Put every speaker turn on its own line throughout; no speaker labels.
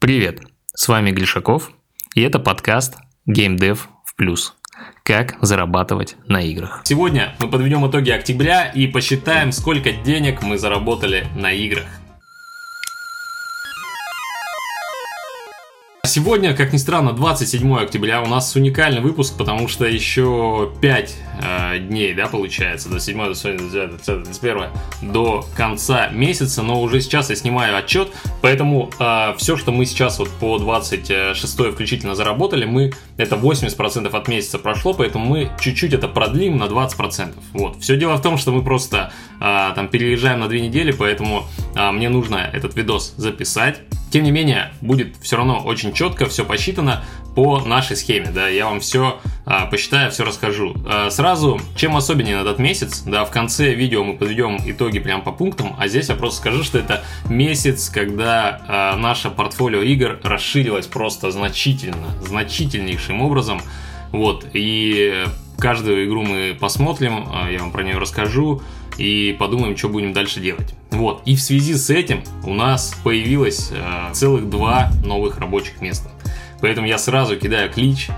Привет, с вами Глишаков, и это подкаст Game Dev в плюс. Как зарабатывать на играх.
Сегодня мы подведем итоги октября и посчитаем, сколько денег мы заработали на играх. Сегодня, как ни странно, 27 октября. У нас уникальный выпуск, потому что еще 5 э, дней, да, получается, до 7, до 8, до 9, до 31, до конца месяца, но уже сейчас я снимаю отчет, поэтому э, все, что мы сейчас вот по 26 включительно заработали, мы, это 80% от месяца прошло, поэтому мы чуть-чуть это продлим на 20%. Вот, все дело в том, что мы просто э, там переезжаем на 2 недели, поэтому э, мне нужно этот видос записать, тем не менее, будет все равно очень четко, все посчитано по нашей схеме, да, я вам все а, посчитаю, все расскажу. А, сразу, чем особеннее на этот месяц, да, в конце видео мы подведем итоги прям по пунктам, а здесь я просто скажу, что это месяц, когда а, наше портфолио игр расширилось просто значительно, значительнейшим образом, вот, и каждую игру мы посмотрим, а, я вам про нее расскажу, и подумаем, что будем дальше делать. Вот, и в связи с этим у нас появилось э, целых два новых рабочих места. Поэтому я сразу кидаю клич.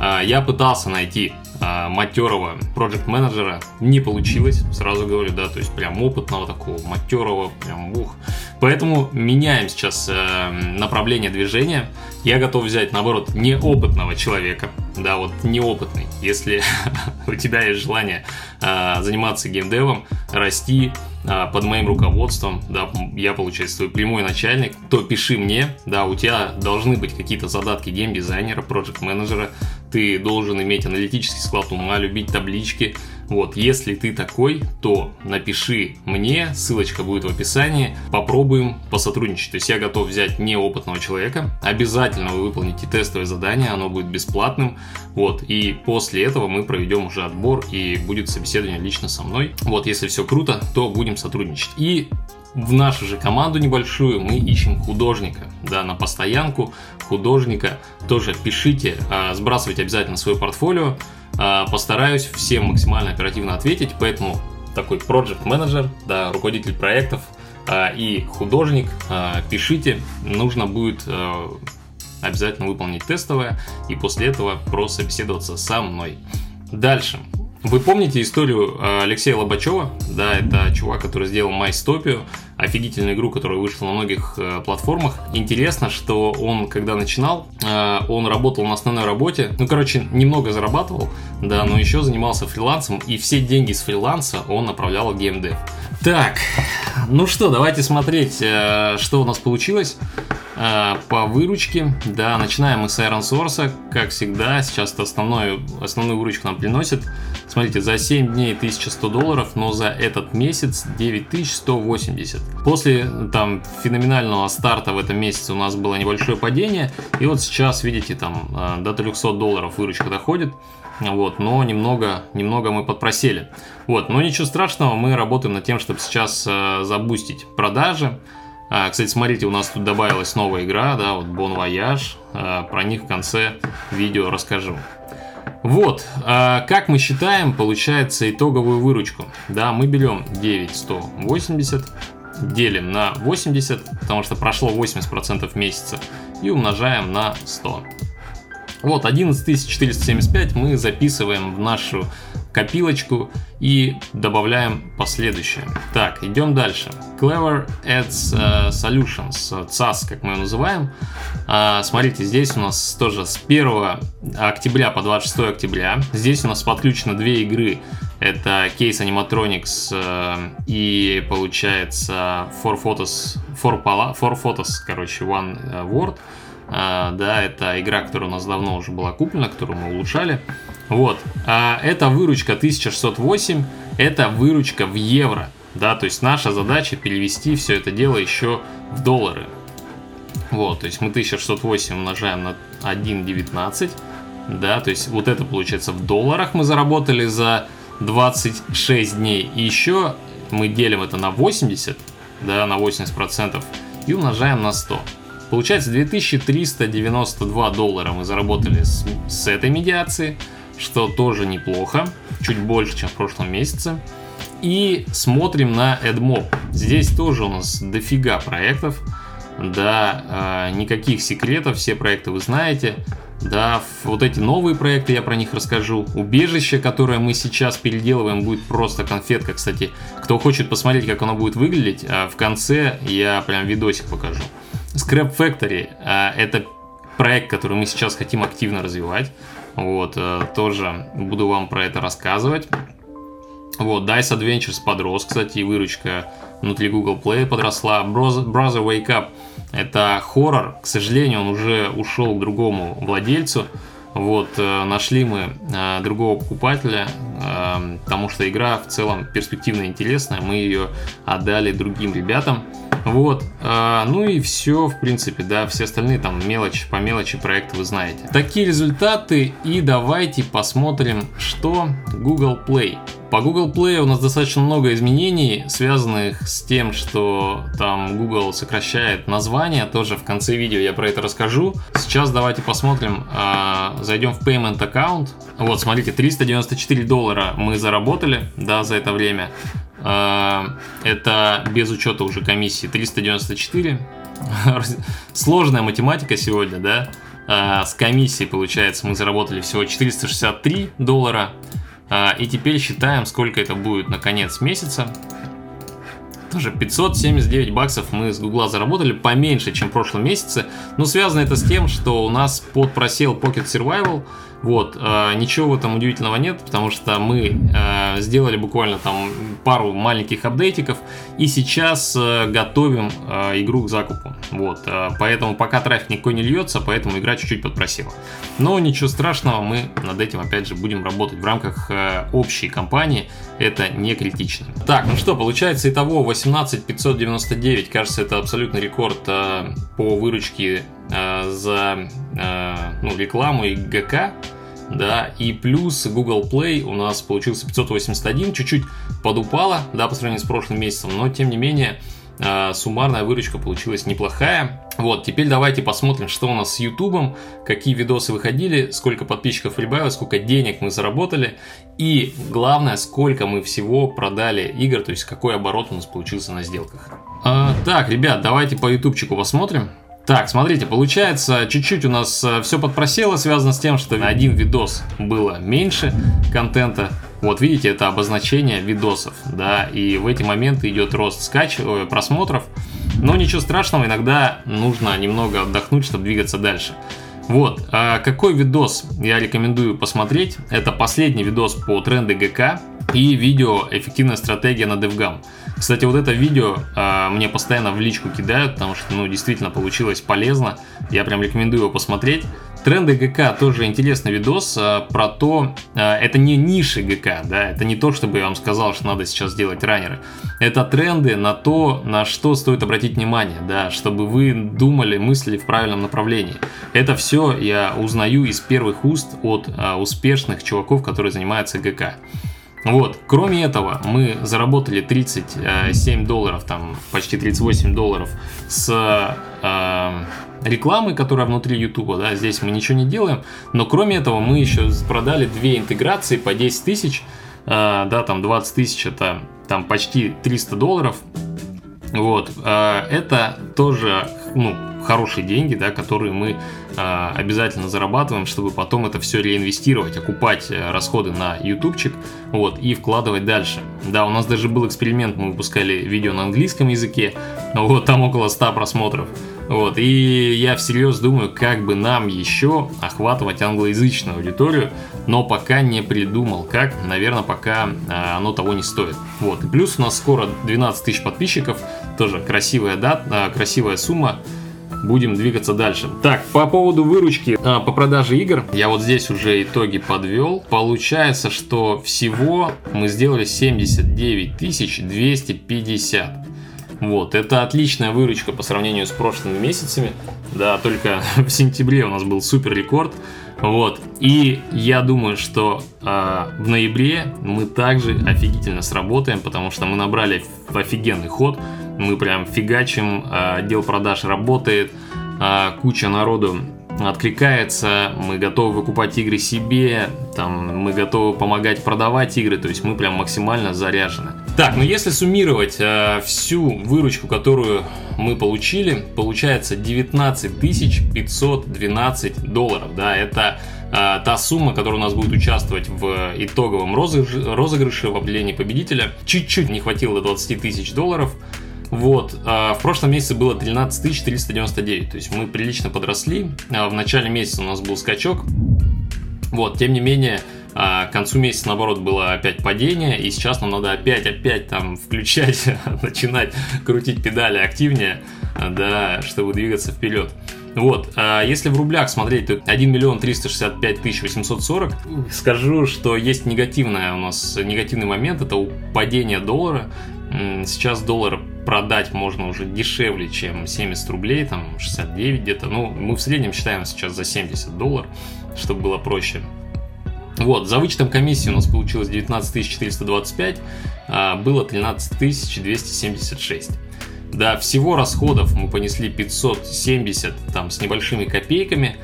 Э, я пытался найти э, матерого проект менеджера не получилось, сразу говорю, да, то есть прям опытного такого матерого, прям ух. Поэтому меняем сейчас э, направление движения. Я готов взять, наоборот, неопытного человека, да, вот неопытный. Если у тебя есть желание э, заниматься геймдевом, расти, а, под моим руководством, да, я, получается, твой прямой начальник, то пиши мне, да, у тебя должны быть какие-то задатки геймдизайнера, проект-менеджера, ты должен иметь аналитический склад ума, любить таблички, вот, если ты такой, то напиши мне, ссылочка будет в описании, попробуем посотрудничать. То есть я готов взять неопытного человека, обязательно вы выполните тестовое задание, оно будет бесплатным, вот, и после этого мы проведем уже отбор и будет собеседование лично со мной. Вот, если все круто, то будем сотрудничать. И в нашу же команду небольшую мы ищем художника, да, на постоянку художника. Тоже пишите, а, сбрасывайте обязательно свое портфолио, а, постараюсь всем максимально оперативно ответить, поэтому такой project менеджер, да, руководитель проектов а, и художник, пишите, нужно будет обязательно выполнить тестовое и после этого прособеседоваться со мной. Дальше. Вы помните историю Алексея Лобачева? Да, это чувак, который сделал Майстопию офигительную игру, которая вышла на многих э, платформах. Интересно, что он, когда начинал, э, он работал на основной работе, ну, короче, немного зарабатывал, да, но еще занимался фрилансом, и все деньги с фриланса он направлял в геймдев. Так, ну что, давайте смотреть, э, что у нас получилось э, по выручке. Да, начинаем мы с Iron Source, как всегда, сейчас это основную, основную выручку нам приносит. Смотрите, за 7 дней 1100 долларов, но за этот месяц 9180. После там феноменального старта в этом месяце у нас было небольшое падение, и вот сейчас, видите, там э, до 300 долларов выручка доходит. Вот, но немного, немного мы подпросели. Вот, но ничего страшного, мы работаем над тем, чтобы сейчас э, забустить продажи. А, кстати, смотрите, у нас тут добавилась новая игра, да, вот Bon Voyage. А, про них в конце видео расскажу. Вот, а, как мы считаем, получается итоговую выручку. Да, мы берем 9180, делим на 80, потому что прошло 80% месяца, и умножаем на 100. Вот, 11475 мы записываем в нашу копилочку и добавляем последующее. Так, идем дальше. Clever Ads uh, Solutions, CAS, как мы его называем. Uh, смотрите, здесь у нас тоже с 1 октября по 26 октября. Здесь у нас подключено две игры. Это Case Animatronics uh, и получается For Photos, For, For Photos, короче, One Word. Да, это игра, которая у нас давно уже была куплена, которую мы улучшали. Вот, а эта выручка 1608, это выручка в евро, да, то есть наша задача перевести все это дело еще в доллары. Вот, то есть мы 1608 умножаем на 1,19, да, то есть вот это получается в долларах мы заработали за 26 дней. И еще мы делим это на 80, да, на 80% и умножаем на 100. Получается 2392 доллара мы заработали с, с этой медиации, что тоже неплохо, чуть больше, чем в прошлом месяце. И смотрим на AdMob. Здесь тоже у нас дофига проектов. да, э, никаких секретов, все проекты вы знаете. Да, вот эти новые проекты, я про них расскажу. Убежище, которое мы сейчас переделываем, будет просто конфетка. Кстати, кто хочет посмотреть, как оно будет выглядеть, в конце я прям видосик покажу. Scrap Factory – это проект, который мы сейчас хотим активно развивать. Вот, э, тоже буду вам про это рассказывать. Вот, Dice Adventures подрос, кстати, и выручка внутри Google Play подросла. Brother Wake Up – это хоррор. К сожалению, он уже ушел к другому владельцу. Вот, э, нашли мы э, другого покупателя, потому что игра в целом перспективно интересная. Мы ее отдали другим ребятам. Вот, а, ну и все, в принципе, да, все остальные там мелочи, по мелочи проекты вы знаете. Такие результаты, и давайте посмотрим, что Google Play. По Google Play у нас достаточно много изменений, связанных с тем, что там Google сокращает название. Тоже в конце видео я про это расскажу. Сейчас давайте посмотрим, э, зайдем в Payment Account. Вот, смотрите, 394 доллара мы заработали, да, за это время. А, это без учета уже комиссии 394. Сложная математика сегодня, да? А, с комиссией, получается, мы заработали всего 463 доллара. А, и теперь считаем, сколько это будет на конец месяца. Тоже 579 баксов мы с Гугла заработали, поменьше, чем в прошлом месяце. Но связано это с тем, что у нас под просел Pocket Survival – вот, э, ничего в этом удивительного нет, потому что мы э, сделали буквально там пару маленьких апдейтиков и сейчас э, готовим игру к закупу. Вот, поэтому пока трафик никакой не льется, поэтому игра чуть-чуть подпросила. Но ничего страшного, мы над этим опять же будем работать в рамках общей кампании, это не критично. Так, ну что, получается итого 18599, кажется это абсолютный рекорд по выручке э, за э, ну, рекламу и ГК, да, и плюс Google Play у нас получился 581, чуть-чуть подупала, да, по сравнению с прошлым месяцем, но тем не менее э, суммарная выручка получилась неплохая. Вот, теперь давайте посмотрим, что у нас с YouTube, какие видосы выходили, сколько подписчиков прибавилось, сколько денег мы заработали, и главное, сколько мы всего продали игр, то есть какой оборот у нас получился на сделках. А, так, ребят, давайте по ютубчику посмотрим. Так, смотрите, получается, чуть-чуть у нас э, все подпросело, связано с тем, что на один видос было меньше контента. Вот видите, это обозначение видосов, да, и в эти моменты идет рост скач, э, просмотров. Но ничего страшного, иногда нужно немного отдохнуть, чтобы двигаться дальше. Вот, а какой видос я рекомендую посмотреть? Это последний видос по тренды ГК и видео «Эффективная стратегия на DevGam». Кстати, вот это видео э, мне постоянно в личку кидают, потому что, ну, действительно получилось полезно. Я прям рекомендую его посмотреть. Тренды ГК тоже интересный видос э, про то, э, это не ниши ГК, да, это не то, чтобы я вам сказал, что надо сейчас делать раннеры. Это тренды на то, на что стоит обратить внимание, да, чтобы вы думали, мыслили в правильном направлении. Это все я узнаю из первых уст от э, успешных чуваков, которые занимаются ГК. Вот, кроме этого, мы заработали 37 долларов, там почти 38 долларов с э, рекламы, которая внутри YouTube, да, здесь мы ничего не делаем, но кроме этого мы еще продали две интеграции по 10 тысяч, э, да, там 20 тысяч это там почти 300 долларов, вот, э, это тоже, ну, хорошие деньги, да, которые мы э, обязательно зарабатываем, чтобы потом это все реинвестировать, окупать э, расходы на ютубчик, вот, и вкладывать дальше. Да, у нас даже был эксперимент, мы выпускали видео на английском языке, вот, там около 100 просмотров. Вот, и я всерьез думаю, как бы нам еще охватывать англоязычную аудиторию, но пока не придумал, как, наверное, пока а, оно того не стоит. Вот, и плюс у нас скоро 12 тысяч подписчиков, тоже красивая дата, красивая сумма, будем двигаться дальше. Так, по поводу выручки а, по продаже игр, я вот здесь уже итоги подвел. Получается, что всего мы сделали 79 250. Вот, это отличная выручка по сравнению с прошлыми месяцами. Да, только в сентябре у нас был супер рекорд. Вот, и я думаю, что э, в ноябре мы также офигительно сработаем, потому что мы набрали офигенный ход. Мы прям фигачим, э, отдел продаж работает, э, куча народу откликается, мы готовы выкупать игры себе, там, мы готовы помогать продавать игры, то есть мы прям максимально заряжены. Так, ну если суммировать э, всю выручку, которую мы получили, получается 19 512 долларов, да, это э, та сумма, которая у нас будет участвовать в итоговом розыгрыше, розыгрыше в определении победителя. Чуть-чуть не хватило до 20 тысяч долларов, вот. А в прошлом месяце было 13 399, то есть мы прилично подросли. А в начале месяца у нас был скачок. Вот, тем не менее, а, к концу месяца, наоборот, было опять падение, и сейчас нам надо опять-опять там включать, начинать крутить педали активнее, да, чтобы двигаться вперед. Вот, если в рублях смотреть, то 1 миллион 365 тысяч 840. Скажу, что есть негативная у нас, негативный момент, это падение доллара. Сейчас доллар продать можно уже дешевле, чем 70 рублей, там 69 где-то. Ну, мы в среднем считаем сейчас за 70 долларов, чтобы было проще. Вот, за вычетом комиссии у нас получилось 19 425, а было 13 276. Да, всего расходов мы понесли 570 там с небольшими копейками.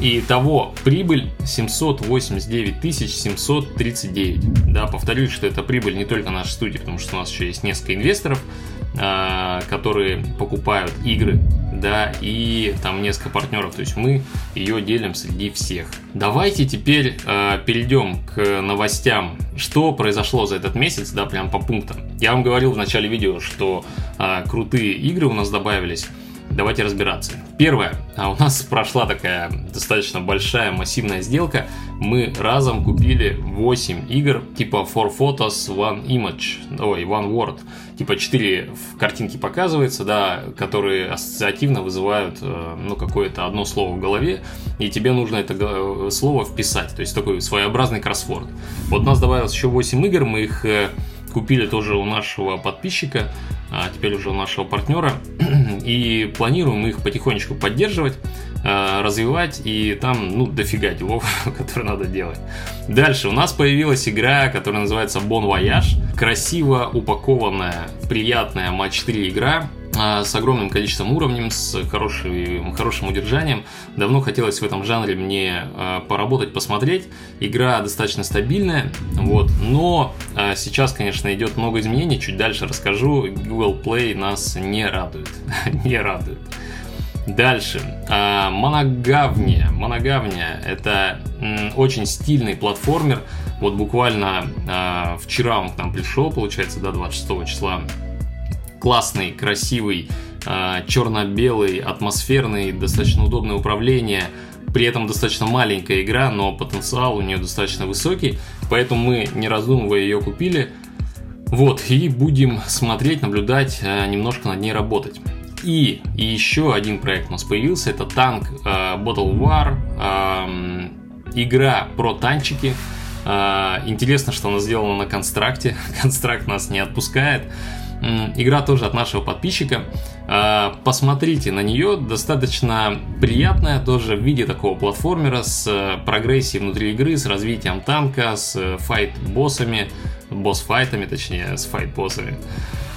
И того прибыль 789 739. Да, повторюсь, что это прибыль не только нашей студии, потому что у нас еще есть несколько инвесторов, а, которые покупают игры, да, и там несколько партнеров, то есть мы ее делим среди всех. Давайте теперь э, перейдем к новостям, что произошло за этот месяц, да, прям по пунктам. Я вам говорил в начале видео, что э, крутые игры у нас добавились. Давайте разбираться. Первое. А у нас прошла такая достаточно большая массивная сделка. Мы разом купили 8 игр типа 4 Photos, One Image, ой, One Word. Типа 4 в картинке показывается, да, которые ассоциативно вызывают э, ну, какое-то одно слово в голове, и тебе нужно это слово вписать. То есть такой своеобразный кроссворд. Вот у нас добавилось еще 8 игр, мы их э, купили тоже у нашего подписчика а теперь уже у нашего партнера, и планируем их потихонечку поддерживать, развивать, и там, ну, дофига делов, которые надо делать. Дальше у нас появилась игра, которая называется Bon Voyage. Красиво упакованная, приятная матч 3 игра, а, с огромным количеством уровней, с хорошим, хорошим удержанием. Давно хотелось в этом жанре мне а, поработать, посмотреть. Игра достаточно стабильная, вот, но сейчас, конечно, идет много изменений, чуть дальше расскажу. Google Play нас не радует, не радует. Дальше. Моногавния. Моногавния – это очень стильный платформер. Вот буквально вчера он к нам пришел, получается, до 26 числа классный, красивый, а, черно-белый, атмосферный, достаточно удобное управление, при этом достаточно маленькая игра, но потенциал у нее достаточно высокий, поэтому мы, не раздумывая, ее купили. Вот, и будем смотреть, наблюдать, а, немножко над ней работать. И, еще один проект у нас появился, это танк э, Bottle War, э, игра про танчики. Э, интересно, что она сделана на констракте, констракт нас не отпускает. Игра тоже от нашего подписчика. А, посмотрите на нее, достаточно приятная тоже в виде такого платформера с э, прогрессией внутри игры, с развитием танка, с э, файт-боссами, босс-файтами, точнее, с файт-боссами.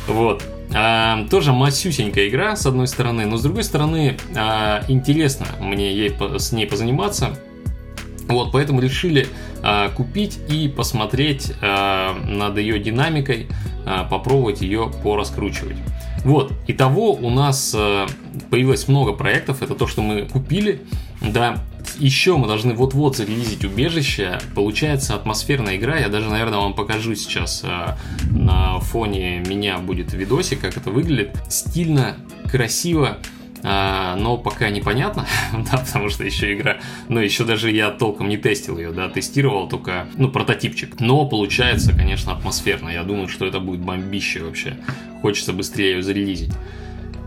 Вот. А, тоже масюсенькая игра, с одной стороны, но с другой стороны, а, интересно мне ей, с ней позаниматься. Вот, поэтому решили а, купить и посмотреть а, над ее динамикой, а, попробовать ее пораскручивать. Вот, итого у нас а, появилось много проектов, это то, что мы купили, да, еще мы должны вот-вот зарелизить убежище. Получается атмосферная игра. Я даже, наверное, вам покажу сейчас а, на фоне меня будет видосик, как это выглядит. Стильно, красиво. А, но пока непонятно, да, потому что еще игра, ну, еще даже я толком не тестил ее, да, тестировал только, ну, прототипчик. Но получается, конечно, атмосферно. Я думаю, что это будет бомбище вообще. Хочется быстрее ее зарелизить.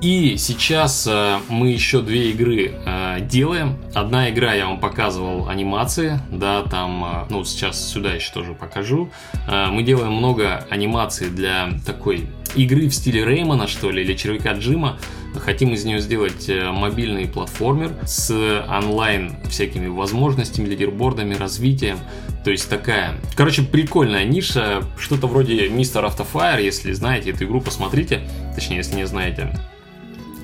И сейчас э, мы еще две игры э, делаем. Одна игра я вам показывал анимации, да, там, э, ну, сейчас сюда еще тоже покажу. Э, мы делаем много анимаций для такой игры в стиле Реймона, что ли, или червяка Джима. Хотим из нее сделать э, мобильный платформер с онлайн всякими возможностями, лидербордами, развитием. То есть такая, короче, прикольная ниша, что-то вроде Мистер Автофайр, если знаете эту игру, посмотрите. Точнее, если не знаете.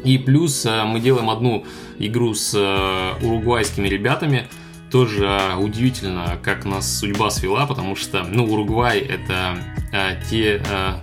И плюс э, мы делаем одну игру с э, уругвайскими ребятами. Тоже э, удивительно, как нас судьба свела, потому что, ну, Уругвай это те,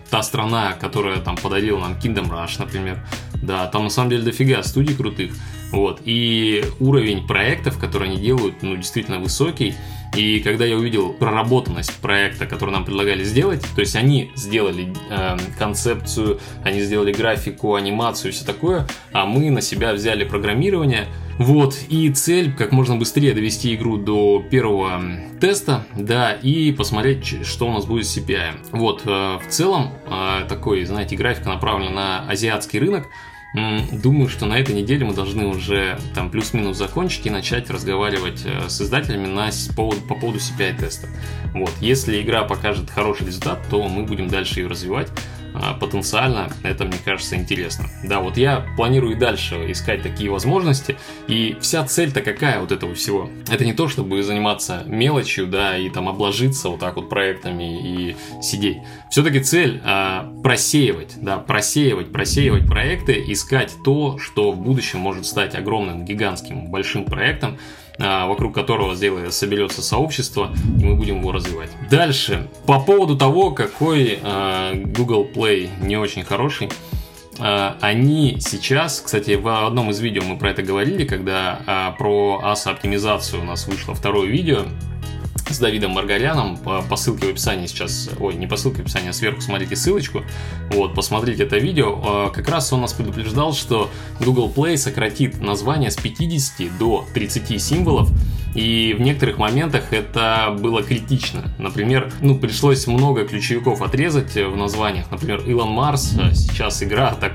та страна, которая там подарила нам Kingdom Rush, например. Да, там на самом деле дофига студий крутых. Вот. И уровень проектов, которые они делают, ну, действительно высокий. И когда я увидел проработанность проекта, который нам предлагали сделать, то есть они сделали э, концепцию, они сделали графику, анимацию, все такое, а мы на себя взяли программирование. Вот, и цель как можно быстрее довести игру до первого теста, да, и посмотреть, что у нас будет с CPI. Вот, э, в целом, э, такой, знаете, графика направлена на азиатский рынок, Думаю, что на этой неделе мы должны уже там плюс-минус закончить и начать разговаривать э, с издателями на, по, по поводу CPI теста. Вот. Если игра покажет хороший результат, то мы будем дальше ее развивать. А, потенциально это, мне кажется, интересно. Да, вот я планирую и дальше искать такие возможности, и вся цель-то какая вот этого всего? Это не то, чтобы заниматься мелочью, да, и там обложиться вот так вот проектами и сидеть. Все-таки цель а, просеивать, да, просеивать, просеивать проекты, искать то, что в будущем может стать огромным, гигантским, большим проектом, вокруг которого соберется сообщество, и мы будем его развивать. Дальше, по поводу того, какой а, Google Play не очень хороший, а, они сейчас, кстати, в одном из видео мы про это говорили, когда про ASA оптимизацию у нас вышло второе видео, с Давидом Маргаряном по, по ссылке в описании сейчас, ой, не по ссылке в описании, а сверху смотрите ссылочку, вот, посмотрите это видео, а, как раз он нас предупреждал, что Google Play сократит название с 50 до 30 символов, и в некоторых моментах это было критично. Например, ну, пришлось много ключевиков отрезать в названиях. Например, Илон Марс, а, сейчас игра так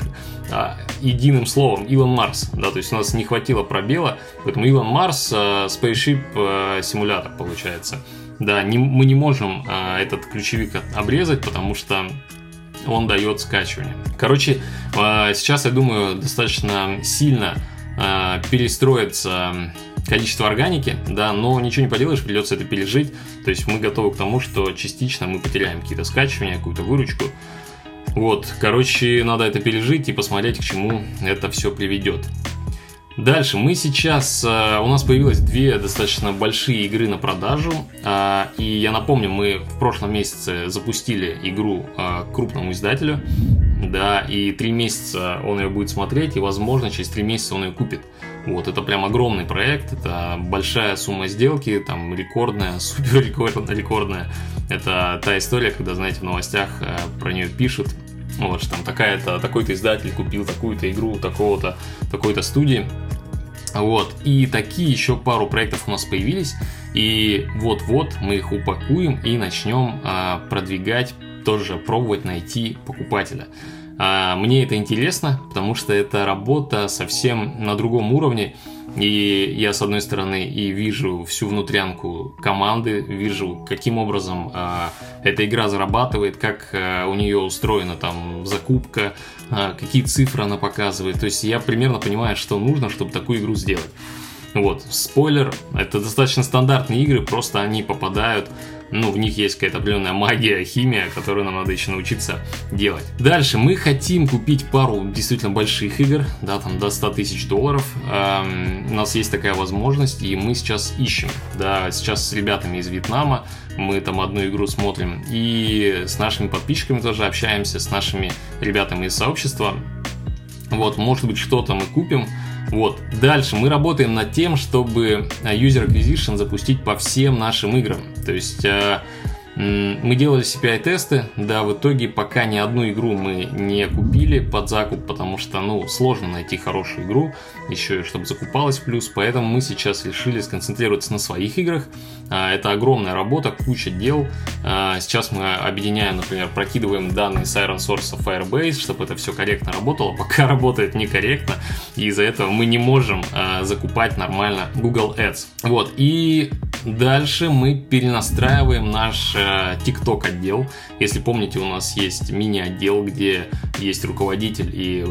а, единым словом, Илон Марс, да, то есть у нас не хватило пробела, поэтому Илон Марс, а, Spaceship а, симулятор получается. Да, не, мы не можем а, этот ключевик обрезать, потому что он дает скачивание. Короче, а, сейчас, я думаю, достаточно сильно а, перестроится количество органики, да, но ничего не поделаешь, придется это пережить. То есть мы готовы к тому, что частично мы потеряем какие-то скачивания, какую-то выручку. Вот, короче, надо это пережить и посмотреть, к чему это все приведет. Дальше, мы сейчас, э, у нас появилось две достаточно большие игры на продажу, э, и я напомню, мы в прошлом месяце запустили игру э, крупному издателю, да, и три месяца он ее будет смотреть, и, возможно, через три месяца он ее купит. Вот, это прям огромный проект, это большая сумма сделки, там, рекордная, супер рекордная. Это та история, когда, знаете, в новостях про нее пишут, вот, что там такая-то, такой-то издатель купил такую-то игру такого-то, такой-то студии. Вот, и такие еще пару проектов у нас появились, и вот-вот мы их упакуем и начнем а, продвигать, тоже пробовать найти покупателя. А, мне это интересно, потому что это работа совсем на другом уровне, и я, с одной стороны, и вижу всю внутрянку команды, вижу, каким образом э, эта игра зарабатывает, как э, у нее устроена там закупка, э, какие цифры она показывает. То есть я примерно понимаю, что нужно, чтобы такую игру сделать. Вот, спойлер, это достаточно стандартные игры, просто они попадают ну, в них есть какая-то определенная магия, химия, которую нам надо еще научиться делать. Дальше, мы хотим купить пару действительно больших игр, да, там до 100 тысяч долларов. Эм, у нас есть такая возможность, и мы сейчас ищем, да, сейчас с ребятами из Вьетнама, мы там одну игру смотрим, и с нашими подписчиками тоже общаемся, с нашими ребятами из сообщества. Вот, может быть, что-то мы купим, вот. Дальше мы работаем над тем, чтобы э, User Acquisition запустить по всем нашим играм. То есть э, мы делали CPI-тесты, да, в итоге пока ни одну игру мы не купили под закуп, потому что, ну, сложно найти хорошую игру, еще и чтобы закупалась плюс, поэтому мы сейчас решили сконцентрироваться на своих играх. А, это огромная работа, куча дел. А, сейчас мы объединяем, например, прокидываем данные с Iron Source в Firebase, чтобы это все корректно работало. Пока работает некорректно, и из-за этого мы не можем а, закупать нормально Google Ads. Вот, и дальше мы перенастраиваем наш TikTok отдел. Если помните, у нас есть мини-отдел, где есть руководитель и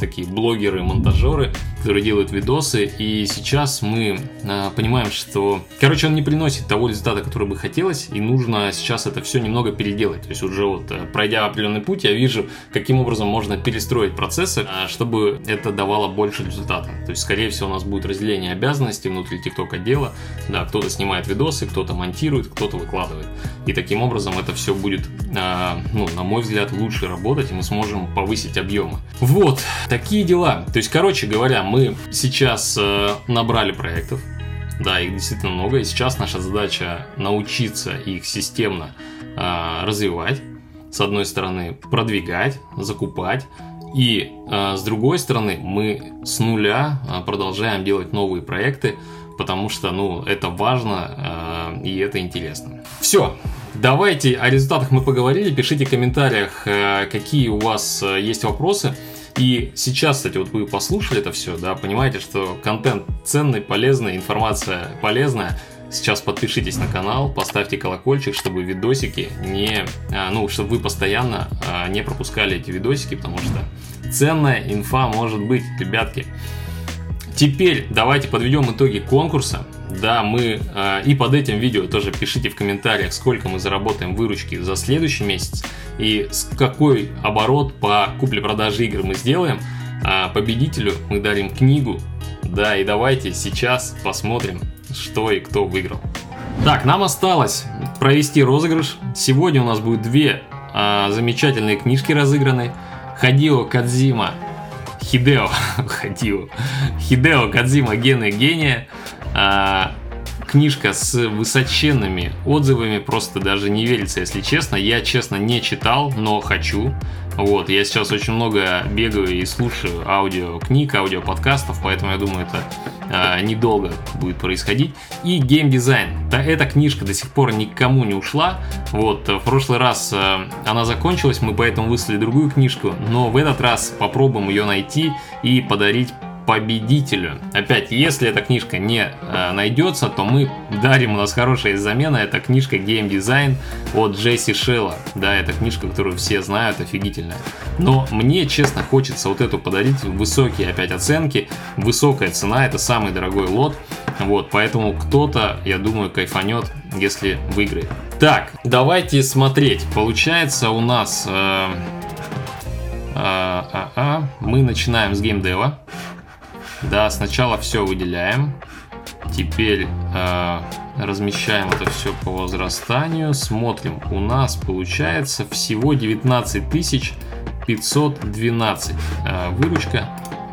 такие блогеры, монтажеры, который делает видосы, и сейчас мы э, понимаем, что, короче, он не приносит того результата, который бы хотелось, и нужно сейчас это все немного переделать. То есть уже вот э, пройдя определенный путь, я вижу, каким образом можно перестроить процессы, э, чтобы это давало больше результата. То есть, скорее всего, у нас будет разделение обязанностей внутри TikTok отдела. Да, кто-то снимает видосы, кто-то монтирует, кто-то выкладывает. И таким образом это все будет, э, ну, на мой взгляд, лучше работать, и мы сможем повысить объемы. Вот, такие дела. То есть, короче говоря, мы сейчас э, набрали проектов, да, их действительно много, и сейчас наша задача научиться их системно э, развивать, с одной стороны продвигать, закупать, и э, с другой стороны мы с нуля э, продолжаем делать новые проекты, потому что, ну, это важно э, и это интересно. Все, давайте о результатах мы поговорили, пишите в комментариях, э, какие у вас э, есть вопросы. И сейчас, кстати, вот вы послушали это все, да, понимаете, что контент ценный, полезный, информация полезная. Сейчас подпишитесь на канал, поставьте колокольчик, чтобы видосики не, а, ну, чтобы вы постоянно не пропускали эти видосики, потому что ценная инфа может быть, ребятки. Теперь давайте подведем итоги конкурса. Да, мы э, и под этим видео тоже пишите в комментариях, сколько мы заработаем выручки за следующий месяц и с какой оборот по купле-продаже игр мы сделаем. А победителю мы дарим книгу. Да, и давайте сейчас посмотрим, что и кто выиграл. Так, нам осталось провести розыгрыш. Сегодня у нас будет две э, замечательные книжки разыграны. Хадио Кадзима Хидео, Хадио, Хидео Кадзима Гены Гения. А, книжка с высоченными отзывами, просто даже не верится, если честно. Я, честно, не читал, но хочу. Вот, я сейчас очень много бегаю и слушаю аудиокниг, аудиоподкастов, поэтому я думаю, это э, недолго будет происходить. И геймдизайн. Да, эта книжка до сих пор никому не ушла. Вот, в прошлый раз э, она закончилась, мы поэтому выслали другую книжку, но в этот раз попробуем ее найти и подарить победителю. Опять, если эта книжка не э, найдется, то мы дарим, у нас хорошая замена, это книжка Game Design от Джесси Шелла. Да, это книжка, которую все знают, офигительная. Но мне, честно, хочется вот эту подарить, высокие опять оценки, высокая цена, это самый дорогой лот. Вот, поэтому кто-то, я думаю, кайфанет, если выиграет. Так, давайте смотреть. Получается у нас... Э, э, э, э, мы начинаем с геймдева. Да, сначала все выделяем. Теперь э, размещаем это все по возрастанию. Смотрим. У нас получается всего 19 512 э, выручка.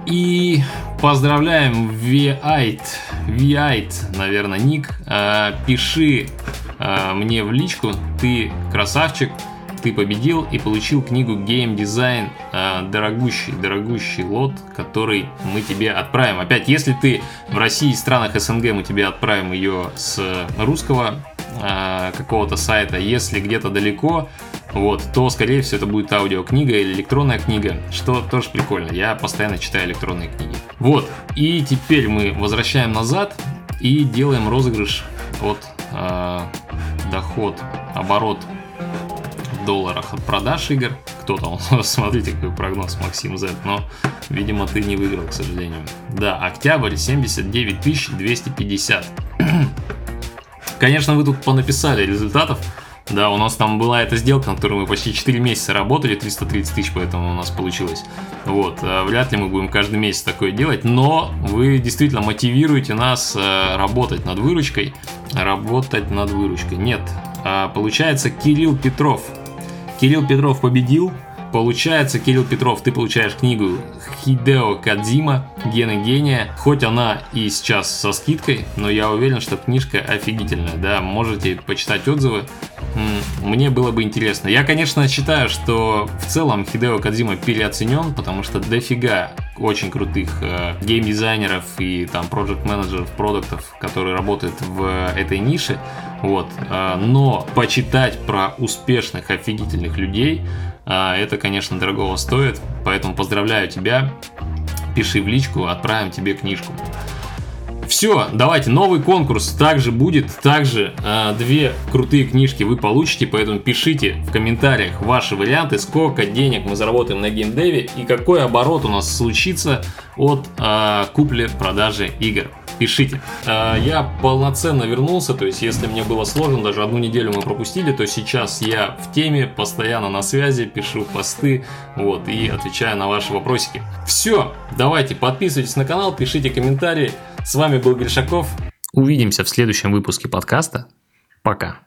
И поздравляем Viite, Viite, наверное, ник. Э, пиши э, мне в личку, ты красавчик, ты победил и получил книгу Game Design, э, дорогущий, дорогущий лот, который мы тебе отправим. Опять, если ты в России и странах СНГ, мы тебе отправим ее с русского э, какого-то сайта. Если где-то далеко, вот, то, скорее всего, это будет аудиокнига или электронная книга, что тоже прикольно. Я постоянно читаю электронные книги. Вот, и теперь мы возвращаем назад и делаем розыгрыш от э, доход, оборот долларах от продаж игр. Кто там? Смотрите, какой прогноз Максим Z. Но, видимо, ты не выиграл, к сожалению. Да, октябрь 79 250. Конечно, вы тут понаписали результатов. Да, у нас там была эта сделка, на которой мы почти 4 месяца работали, 330 тысяч, поэтому у нас получилось. Вот, э, вряд ли мы будем каждый месяц такое делать, но вы действительно мотивируете нас э, работать над выручкой. Работать над выручкой. Нет, а, получается Кирилл Петров Кирилл Петров победил. Получается, Кирилл Петров, ты получаешь книгу Хидео Кадзима «Гены гения». Хоть она и сейчас со скидкой, но я уверен, что книжка офигительная. Да, можете почитать отзывы. Мне было бы интересно. Я, конечно, считаю, что в целом Хидео Кадзима переоценен, потому что дофига очень крутых э, геймдизайнеров и там проект менеджеров продуктов, которые работают в этой нише. Вот. Э, но почитать про успешных, офигительных людей, э, это, конечно, дорогого стоит. Поэтому поздравляю тебя. Пиши в личку, отправим тебе книжку. Все, давайте, новый конкурс также будет, также э, две крутые книжки вы получите, поэтому пишите в комментариях ваши варианты, сколько денег мы заработаем на геймдеве и какой оборот у нас случится от э, купли-продажи игр. Пишите. Э, я полноценно вернулся, то есть если мне было сложно, даже одну неделю мы пропустили, то сейчас я в теме, постоянно на связи, пишу посты, вот, и отвечаю на ваши вопросики. Все, давайте подписывайтесь на канал, пишите комментарии. С вами был Гришаков.
Увидимся в следующем выпуске подкаста. Пока.